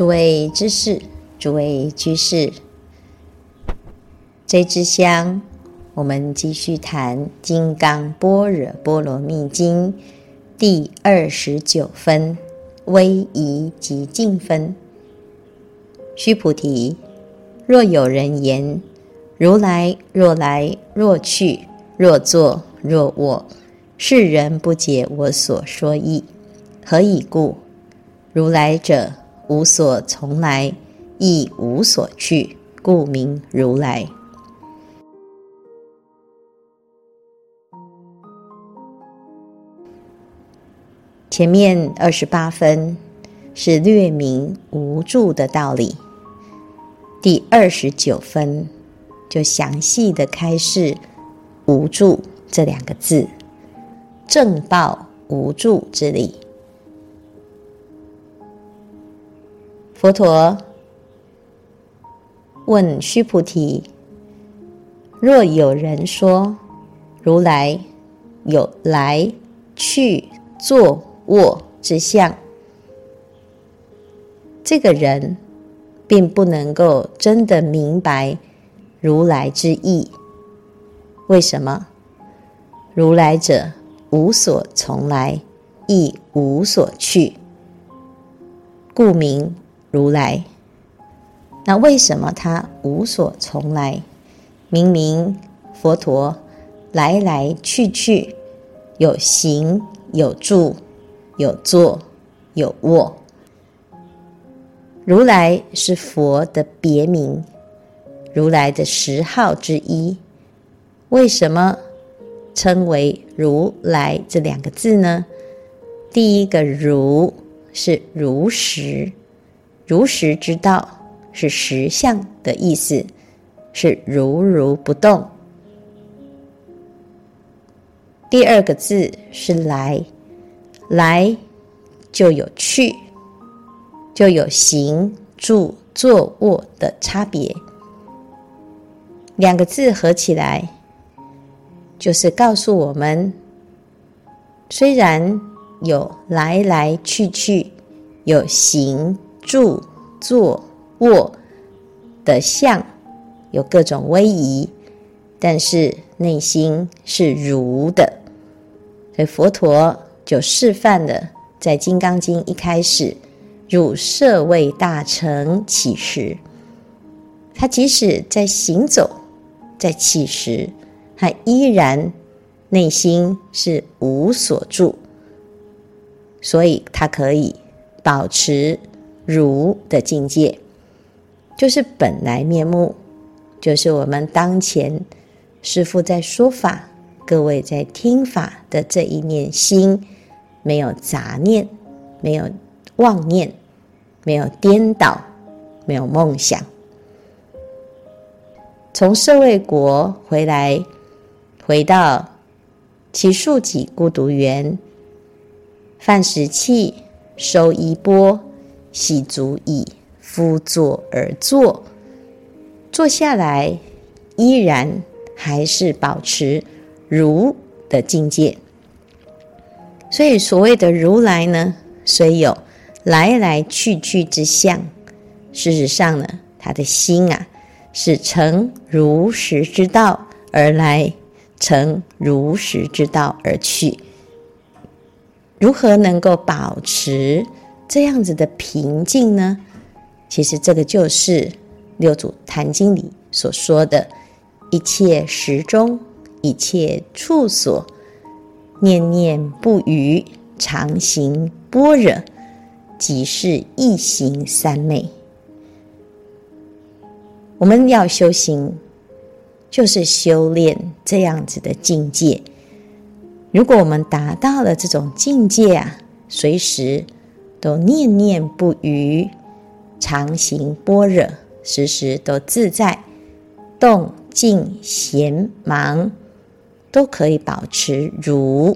诸位知识，诸位居士，这支香，我们继续谈《金刚般若波罗蜜经》第二十九分——威仪及静分。须菩提，若有人言：如来若来若去，若坐若卧，是人不解我所说意。何以故？如来者，无所从来，亦无所去，故名如来。前面二十八分是略明无助的道理，第二十九分就详细的开示“无助”这两个字，正报无助之理。佛陀问须菩提：“若有人说如来有来去坐卧之相，这个人并不能够真的明白如来之意。为什么？如来者无所从来，亦无所去，故名。”如来，那为什么他无所从来？明明佛陀来来去去，有行有住，有坐有卧。如来是佛的别名，如来的十号之一。为什么称为如来这两个字呢？第一个如是如实。如实之道是实相的意思，是如如不动。第二个字是来，来就有去，就有行住坐卧的差别。两个字合起来，就是告诉我们，虽然有来来去去，有行。住、坐、卧的相有各种威仪，但是内心是如的。所以佛陀就示范了，在《金刚经》一开始，汝舍卫大乘起时，他即使在行走、在起时，他依然内心是无所住，所以他可以保持。如的境界，就是本来面目，就是我们当前师父在说法，各位在听法的这一念心，没有杂念，没有妄念，没有颠倒，没有梦想。从社卫国回来，回到其树己孤独园，饭食器，收衣钵。洗足已，敷座而坐，坐下来依然还是保持如的境界。所以所谓的如来呢，虽有来来去去之相，事实上呢，他的心啊是乘如实之道而来，乘如实之道而去。如何能够保持这样子的平静呢？其实这个就是《六祖坛经》里所说的“一切时中，一切处所，念念不渝，常行般若，即是一行三昧”。我们要修行，就是修炼这样子的境界。如果我们达到了这种境界啊，随时。都念念不渝，常行般若，时时都自在，动静闲忙都可以保持如，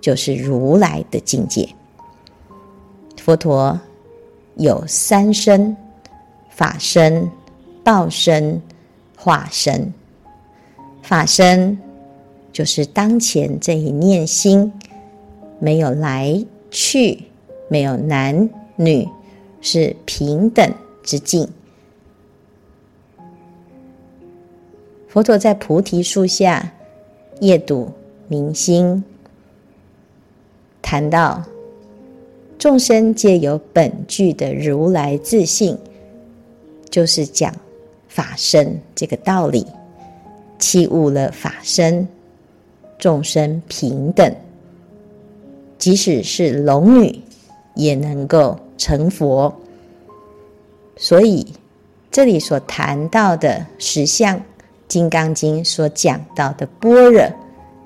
就是如来的境界。佛陀有三身：法身、报身、化身。法身就是当前这一念心，没有来去。没有男女是平等之境。佛陀在菩提树下夜睹明星，谈到众生皆有本具的如来自性，就是讲法身这个道理，契悟了法身，众生平等。即使是龙女也能够成佛，所以这里所谈到的实相，《金刚经》所讲到的般若，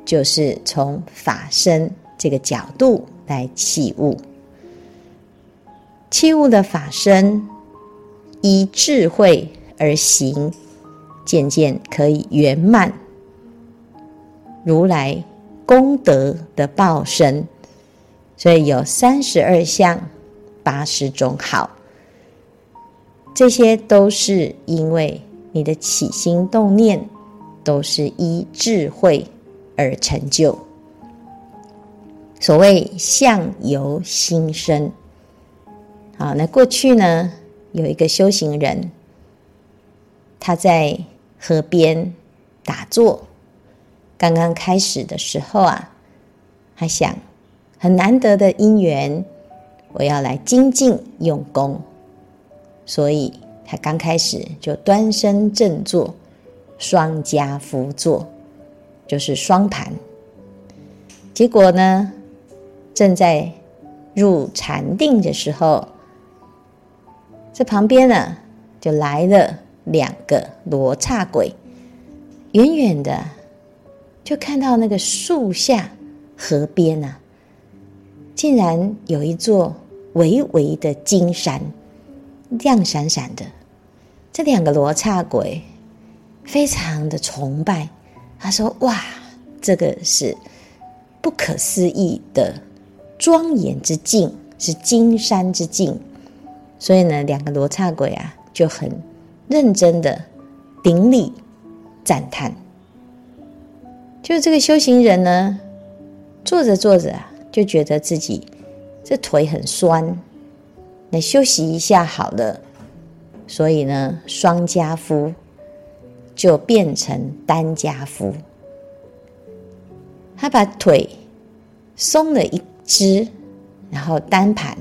就是从法身这个角度来起悟，器物的法身依智慧而行，渐渐可以圆满如来功德的报身。所以有三十二相，八十种好，这些都是因为你的起心动念都是依智慧而成就。所谓相由心生。好，那过去呢，有一个修行人，他在河边打坐，刚刚开始的时候啊，他想。很难得的因缘，我要来精进用功，所以他刚开始就端身正坐，双跏趺坐，就是双盘。结果呢，正在入禅定的时候，这旁边呢就来了两个罗刹鬼，远远的就看到那个树下河边啊。竟然有一座巍巍的金山，亮闪闪的。这两个罗刹鬼非常的崇拜，他说：“哇，这个是不可思议的庄严之境，是金山之境。”所以呢，两个罗刹鬼啊就很认真的顶礼赞叹。就这个修行人呢，坐着坐着啊。就觉得自己这腿很酸，来休息一下好了。所以呢，双跏趺就变成单跏趺。他把腿松了一只，然后单盘。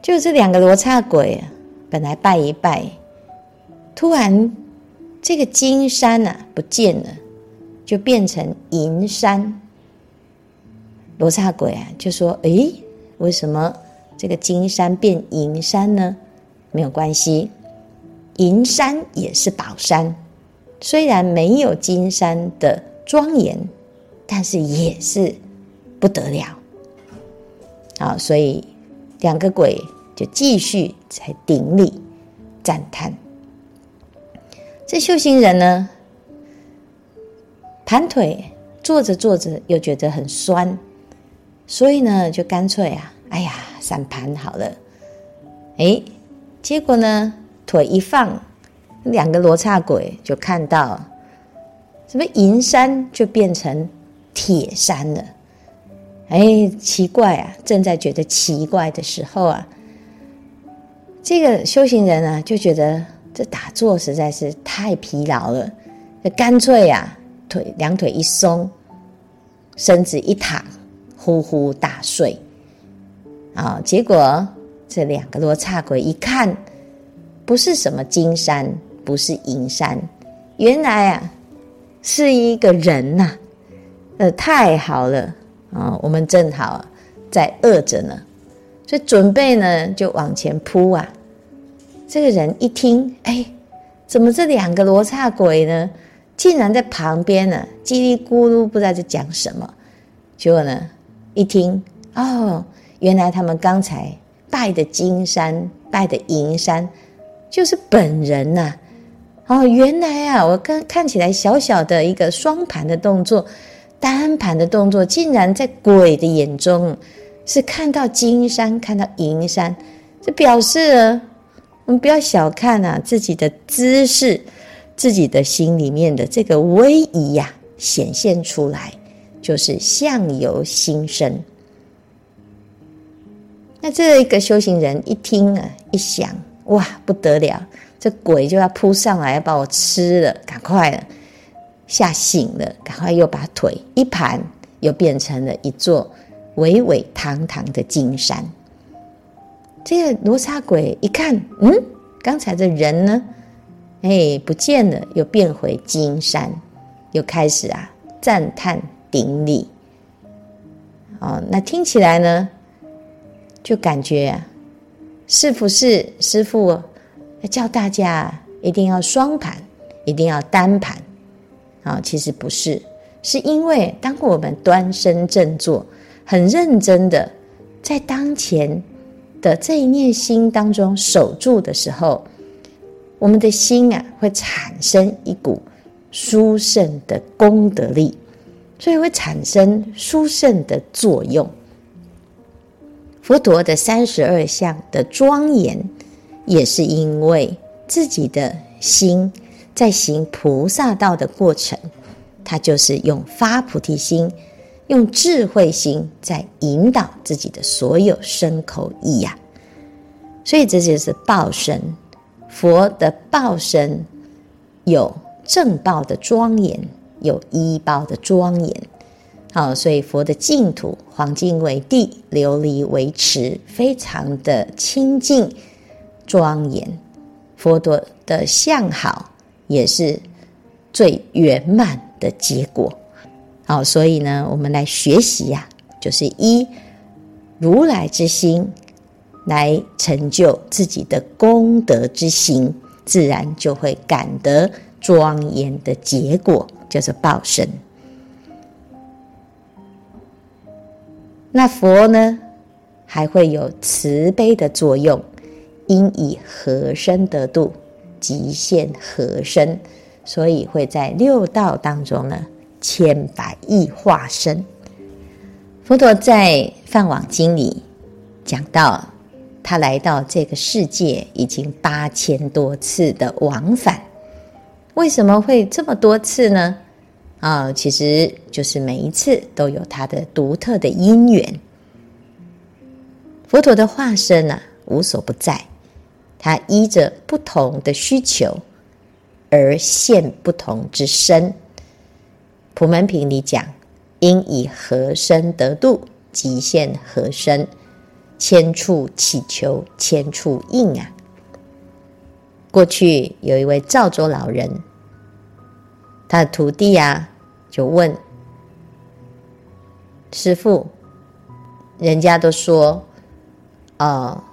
就这两个罗刹鬼本来拜一拜，突然这个金山啊不见了，就变成银山。罗刹鬼啊，就说：“诶，为什么这个金山变银山呢？没有关系，银山也是宝山，虽然没有金山的庄严，但是也是不得了。好，所以两个鬼就继续在顶礼赞叹。这修行人呢，盘腿坐着坐着，又觉得很酸。”所以呢，就干脆啊，哎呀，散盘好了。哎，结果呢，腿一放，两个罗刹鬼就看到，什么银山就变成铁山了。哎，奇怪啊！正在觉得奇怪的时候啊，这个修行人啊，就觉得这打坐实在是太疲劳了，就干脆啊，腿两腿一松，身子一躺。呼呼大睡，啊！结果这两个罗刹鬼一看，不是什么金山，不是银山，原来啊，是一个人呐、呃，太好了啊！我们正好在饿着呢，所以准备呢就往前扑啊。这个人一听，哎，怎么这两个罗刹鬼呢，竟然在旁边呢，叽里咕噜不知道在讲什么？结果呢？一听哦，原来他们刚才拜的金山、拜的银山，就是本人呐、哦，原来啊，我刚看起来小小的一个双盘的动作、单盘的动作，竟然在鬼的眼中是看到金山、看到银山，这表示我们不要小看啊自己的姿势，自己的心里面的这个威仪呀、显现出来。就是相由心生。那这一个修行人一听啊，一想，哇，不得了，这鬼就要扑上来要把我吃了，赶快了，吓醒了，赶快又把腿一盘，又变成了一座巍巍堂堂的金山。这个罗刹鬼一看，嗯，刚才的人呢？哎，不见了，又变回金山，又开始啊赞叹顶礼。哦，那听起来呢，就感觉啊，是不是师父叫大家一定要双盘，一定要单盘？啊、其实不是，是因为当我们端身正坐，很认真的在当前。的这一念心当中守住的时候，我们的心啊会产生一股殊胜的功德力，所以会产生殊胜的作用。佛陀的三十二相的庄严，也是因为自己的心在行菩萨道的过程，他就是用发菩提心。用智慧心在引导自己的所有身口意呀、所以这就是报身。佛的报身有正报的庄严，有依报的庄严。好，所以佛的净土，黄金为地，琉璃为池，非常的清净庄严。佛陀的相好，也是最圆满的结果。好，所以呢，我们来学习呀、啊，就是依如来之心来成就自己的功德之行，自然就会感得庄严的结果，叫做报身。那佛呢，还会有慈悲的作用，应以何身得度，即现何身，所以会在六道当中呢。千百亿化身，佛陀在《梵网经》里讲到，他来到这个世界已经八千多次的往返。为什么会这么多次呢？啊，其实就是每一次都有它的独特的因缘。佛陀的化身啊，无所不在，他依着不同的需求而现不同之身。普门品里讲，应以何身得度，即现何身，千处祈求千处应啊。过去有一位赵州老人，他的徒弟啊，就问师父：“人家都说，呃，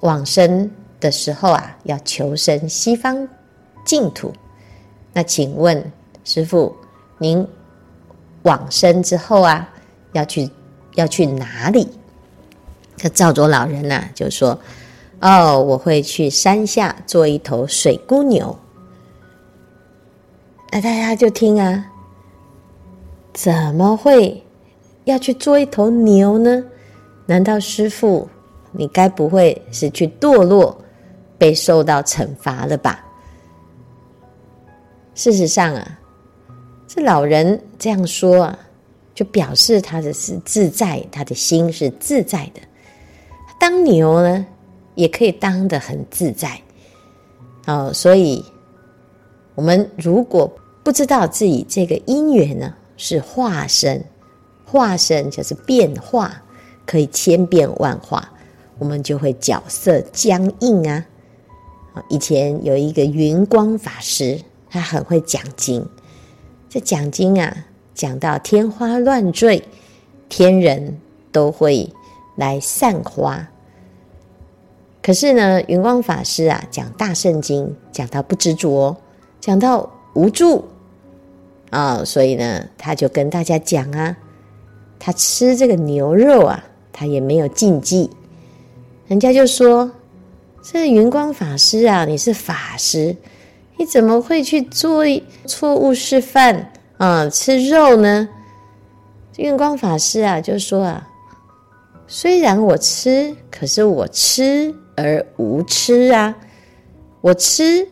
往生的时候啊，要求生西方净土。那请问师父，您？”往生之后啊，要去要去哪里？这赵州老人呢、啊，就说：“哦，我会去山下做一头水姑牛。”那大家就听啊，怎么会要去做一头牛呢？难道师父，你该不会是去堕落，被受到惩罚了吧？事实上啊。这老人这样说啊，就表示他的是自在，他的心是自在的。当牛呢，也可以当得很自在。哦，所以我们如果不知道自己这个因缘呢，是化身，化身就是变化，可以千变万化，我们就会角色僵硬啊。以前有一个云光法师，他很会讲经。这讲经啊，讲到天花乱坠，天人都会来散花。可是呢，云光法师啊，讲大圣经，讲到不执着，讲到无助啊，所以呢，他就跟大家讲啊，他吃这个牛肉啊，他也没有禁忌。人家就说：“这云光法师啊，你是法师。”你怎么会去做错误示范啊？吃肉呢？云光法师啊，就说啊，虽然我吃，可是我吃而无吃啊。我吃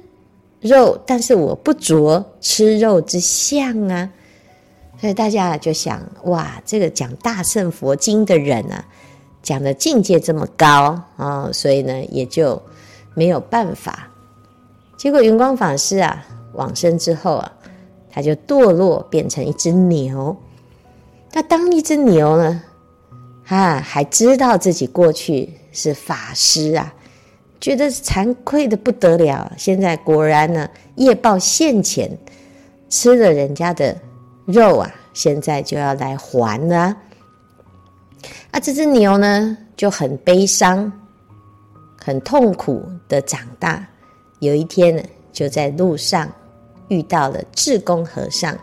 肉，但是我不着吃肉之相啊。所以大家就想，哇，这个讲大乘佛经的人啊，讲的境界这么高啊、所以呢也就没有办法。结果云光法师啊往生之后啊，他就堕落变成一只牛。那当一只牛呢，啊还知道自己过去是法师啊，觉得惭愧的不得了。现在果然呢业报现前，吃了人家的肉啊，现在就要来还了啊。啊，这只牛呢就很悲伤、很痛苦的长大。有一天呢，就在路上遇到了智公和尚。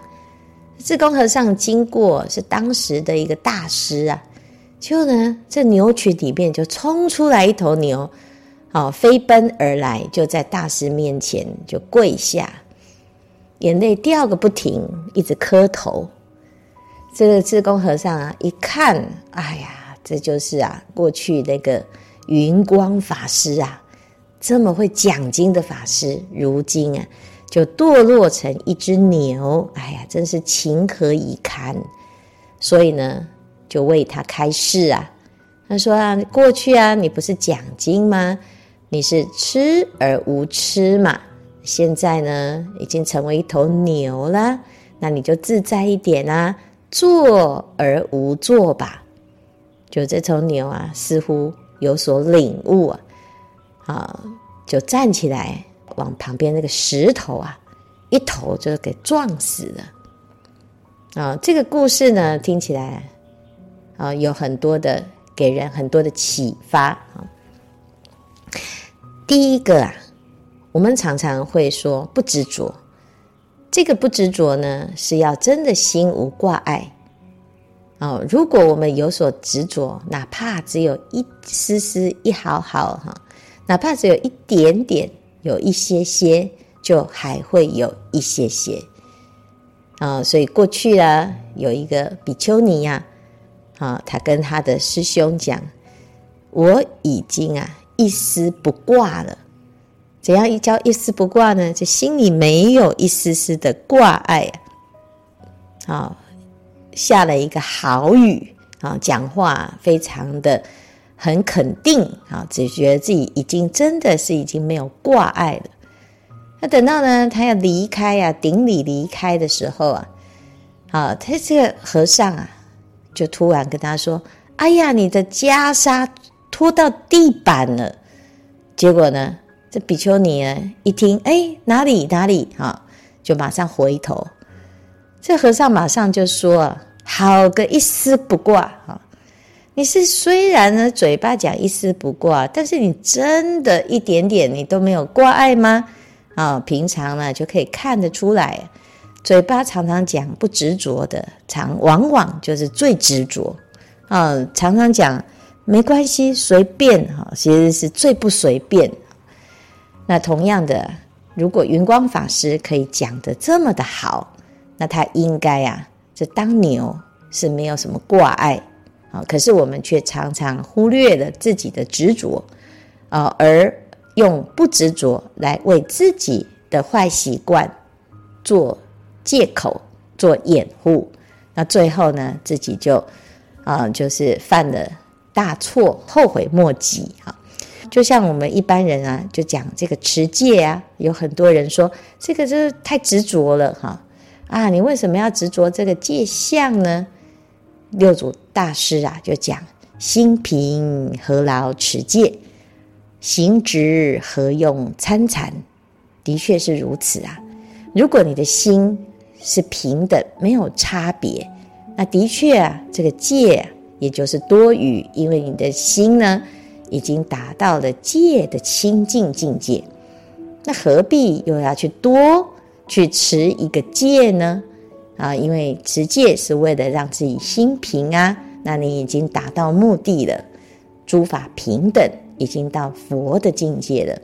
智公和尚经过是当时的一个大师啊，就呢，这牛群里面就冲出来一头牛，哦，飞奔而来，就在大师面前就跪下，眼泪掉个不停，一直磕头。这个智公和尚啊，一看，哎呀！这就是啊，过去那个云光法师啊，这么会讲经的法师，如今啊，就堕落成一只牛，哎呀，真是情何以堪！所以呢，就为他开示啊。他说啊，过去啊，你不是讲经吗？你是吃而无吃嘛。现在呢，已经成为一头牛了，那你就自在一点啊，坐而无坐吧。就这头牛啊，似乎有所领悟啊，啊，就站起来往旁边那个石头啊，一头就给撞死了。啊，这个故事呢，听起来啊，有很多的给人很多的启发啊。第一个啊，我们常常会说不执着，这个不执着呢，是要真的心无挂碍。哦，如果我们有所执着，哪怕只有一丝丝、一毫毫，哈，哪怕只有一点点，有一些些，就还会有一些些。啊，所以过去啊，有一个比丘尼呀，啊，啊他跟他的师兄讲：“我已经啊，一丝不挂了。怎样一叫一丝不挂呢？就心里没有一丝丝的挂碍啊。”。下了一个好语啊，讲话非常的很肯定啊，只觉得自己已经真的是已经没有挂碍了。那等到呢，他要离开啊，顶礼离开的时候啊，啊，他这个和尚啊，就突然跟他说：“哎呀，你的袈裟拖到地板了。”结果呢，这比丘尼呢一听，哎，哪里哪里啊，就马上回头。这和尚马上就说：“好个一丝不挂啊！你是虽然呢嘴巴讲一丝不挂，但是你真的一点点你都没有挂碍吗？啊，平常呢就可以看得出来，嘴巴常常讲不执着的，常往往就是最执着啊。常常讲没关系，随便哈，其实是最不随便。那同样的，如果云光法师可以讲得这么的好。”那他应该、啊，这当牛是没有什么挂碍啊，可是我们却常常忽略了自己的执着啊，而用不执着来为自己的坏习惯做借口、做掩护，那最后呢，自己就啊，就是犯了大错，后悔莫及啊。就像我们一般人啊，就讲这个持戒啊，有很多人说这个就是太执着了哈。啊，你为什么要执着这个戒相呢？六祖大师啊，就讲：心平何劳持戒，行直何用参禅。的确是如此啊。如果你的心是平等，没有差别，那的确啊，这个戒，也就是多余，因为你的心呢，已经达到了戒的清净境界，那何必又要去多？去持一个戒呢？啊，因为持戒是为了让自己心平啊。那你已经达到目的了，诸法平等，已经到佛的境界了。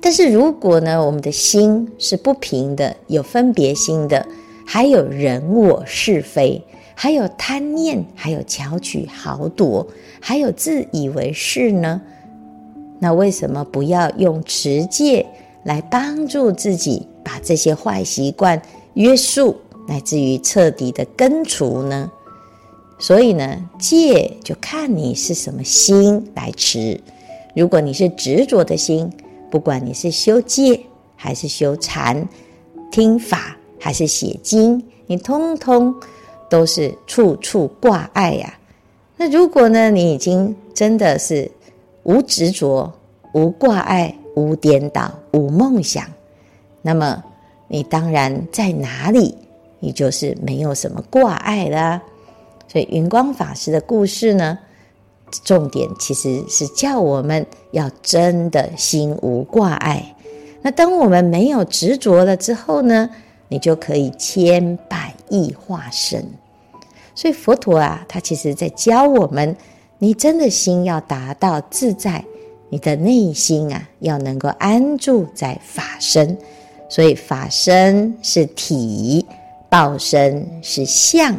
但是如果呢，我们的心是不平的，有分别心的，还有人我是非，还有贪念，还有巧取豪夺，还有自以为是呢？那为什么不要用持戒来帮助自己？把这些坏习惯约束，乃至于彻底的根除呢？所以呢，戒就看你是什么心来持。如果你是执着的心，不管你是修戒还是修禅、听法还是写经，你通通都是处处挂碍呀。那如果呢，你已经真的是无执着、无挂碍、无颠倒、无梦想，那么你当然在哪里，你就是没有什么挂碍了。所以云光法师的故事呢，重点其实是叫我们要真的心无挂碍。那当我们没有执着了之后呢，你就可以千百亿化身。所以佛陀啊，他其实在教我们，你真的心要达到自在，你的内心啊要能够安住在法身。所以法身是体，报身是相。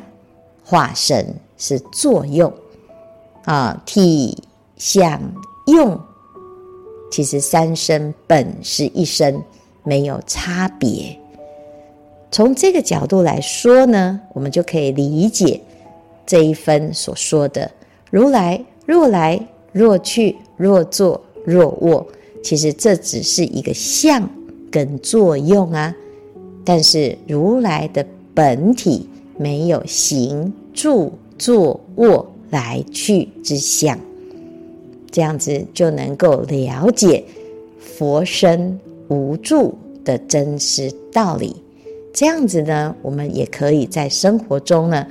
化身是作用啊，体相用，其实三身本是一身，没有差别。从这个角度来说呢，我们就可以理解这一分所说的“如来若来若去若坐若卧”，其实这只是一个相跟作用啊。但是如来的本体。没有行住坐卧来去之相，这样子就能够了解佛身无住的真实道理。这样子呢，我们也可以在生活中呢，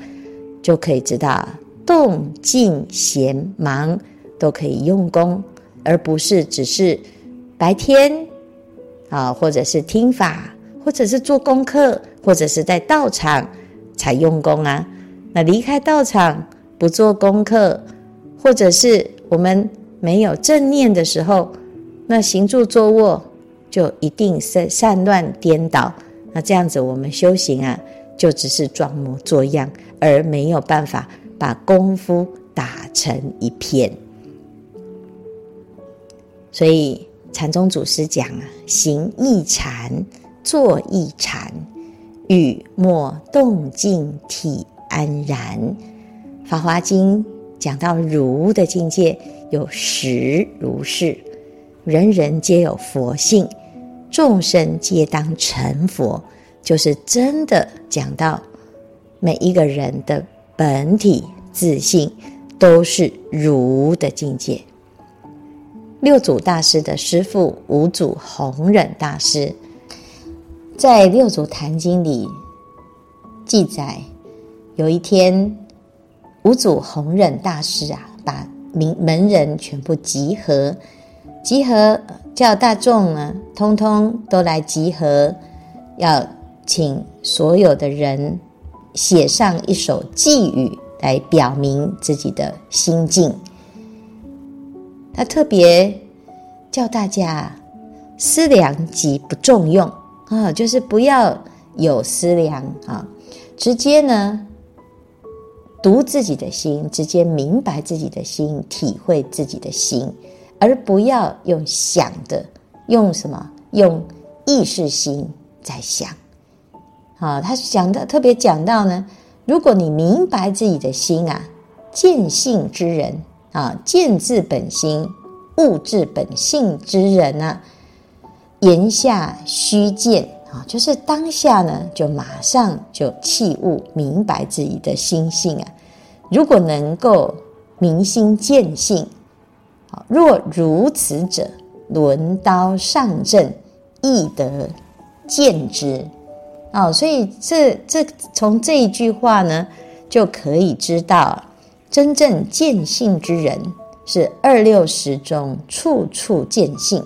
就可以知道动静闲忙都可以用功，而不是只是白天啊，或者是听法，或者是做功课，或者是在道场。才用功啊！那离开道场不做功课，或者是我们没有正念的时候，那行住坐卧就一定是散乱颠倒。那这样子我们修行啊，就只是装模作样，而没有办法把功夫打成一片。所以禅宗祖师讲啊，行亦禅，坐亦禅。语莫动静体安然，《法华经》讲到如的境界有实如是，人人皆有佛性，众生皆当成佛，就是真的讲到每一个人的本体自性都是如的境界。六祖大师的师父五祖弘忍大师。在《六祖坛经》里记载，有一天，五祖弘忍大师啊，把名门人全部集合，集合叫大众呢，通通都来集合，要请所有的人写上一首偈语来表明自己的心境。他特别叫大家思量即不重用。啊，就是不要有思量啊，直接呢读自己的心，直接明白自己的心，体会自己的心，而不要用想的，用什么？用意识心在想。啊，他讲的特别讲到呢，如果你明白自己的心啊，见性之人啊，见自本心，悟自本性之人啊。言下虚见啊，就是当下呢，就马上就契悟明白自己的心性啊。如果能够明心见性，啊若如此者，轮刀上阵，亦得见之。哦，所以这这从这一句话呢，就可以知道，真正见性之人是二六十中处处见性。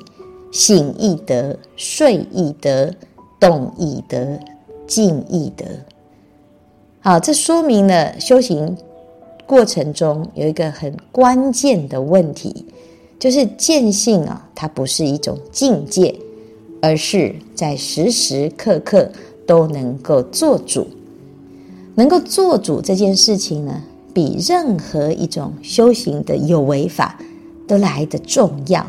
醒亦得，睡亦得，动亦得，静亦得。好，这说明了修行过程中有一个很关键的问题，就是见性啊，它不是一种境界，而是在时时刻刻都能够做主。能够做主这件事情呢，比任何一种修行的有为法都来得重要。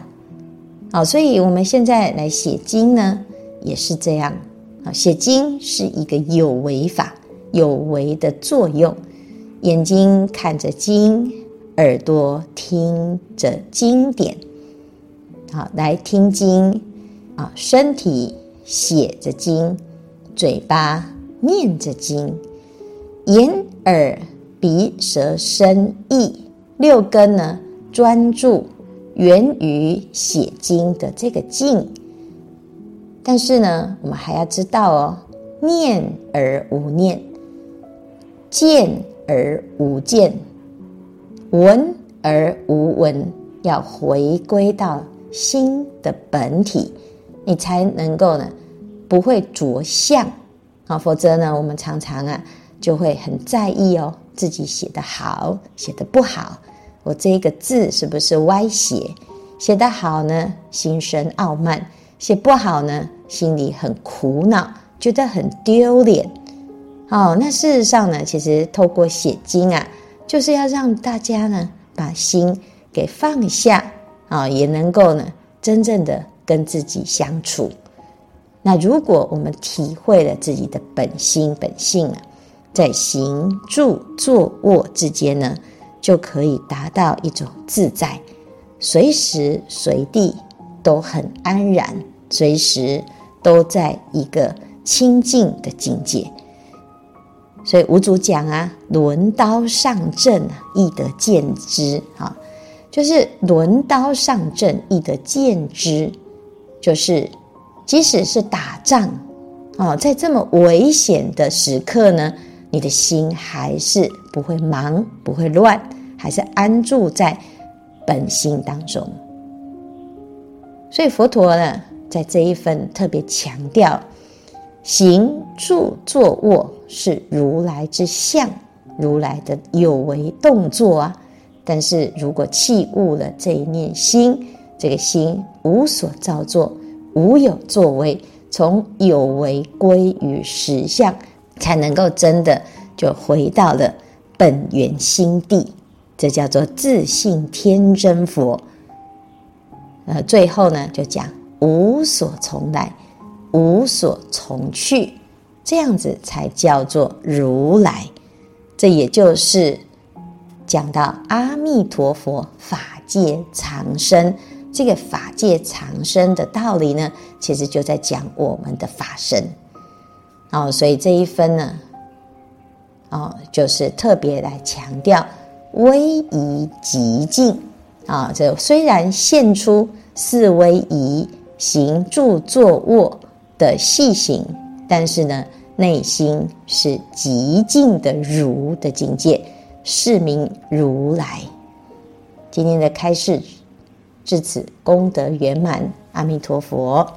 好，所以我们现在来写经呢，也是这样。啊，写经是一个有为法，有为的作用。眼睛看着经，耳朵听着经典，好，来听经啊，身体写着经，嘴巴念着经，眼耳鼻舌身意六根呢，专注源于写经的这个静。但是呢，我们还要知道哦，念而无念，见而无见，闻而无闻，要回归到心的本体，你才能够呢，不会着相啊。否则呢，我们常常啊，就会很在意哦，自己写得好，写得不好，我这个字是不是歪写？写得好呢，心生傲慢。写不好呢，心里很苦恼，觉得很丢脸。哦，那事实上呢，其实透过写经啊，就是要让大家呢把心给放下啊，也能够呢真正的跟自己相处。那如果我们体会了自己的本心本性啊，在行住坐卧之间呢，就可以达到一种自在，随时随地都很安然。随时都在一个清净的境界，所以五祖讲啊，轮刀上阵啊，亦得见之。啊，就是轮刀上阵，易得见之，就是即使是打仗啊，在这么危险的时刻呢，你的心还是不会忙，不会乱，还是安住在本心当中。所以佛陀呢，在这一份特别强调，行住坐卧是如来之相，如来的有为动作啊。但是如果弃悟了这一念心，这个心无所造作，无有作为，从有为归于实相，才能够真的就回到了本源心地。这叫做自信天真佛。呃，最后呢，就讲。无所从来，无所从去，这样子才叫做如来。这也就是讲到阿弥陀佛法界常生，这个法界常生的道理呢，其实就在讲我们的法身。哦，所以这一分呢，哦，就是特别来强调威仪极静啊。这虽然现出四威仪。行住坐卧的细行，但是呢，内心是极静的如的境界，是名如来。今天的开示至此功德圆满，阿弥陀佛。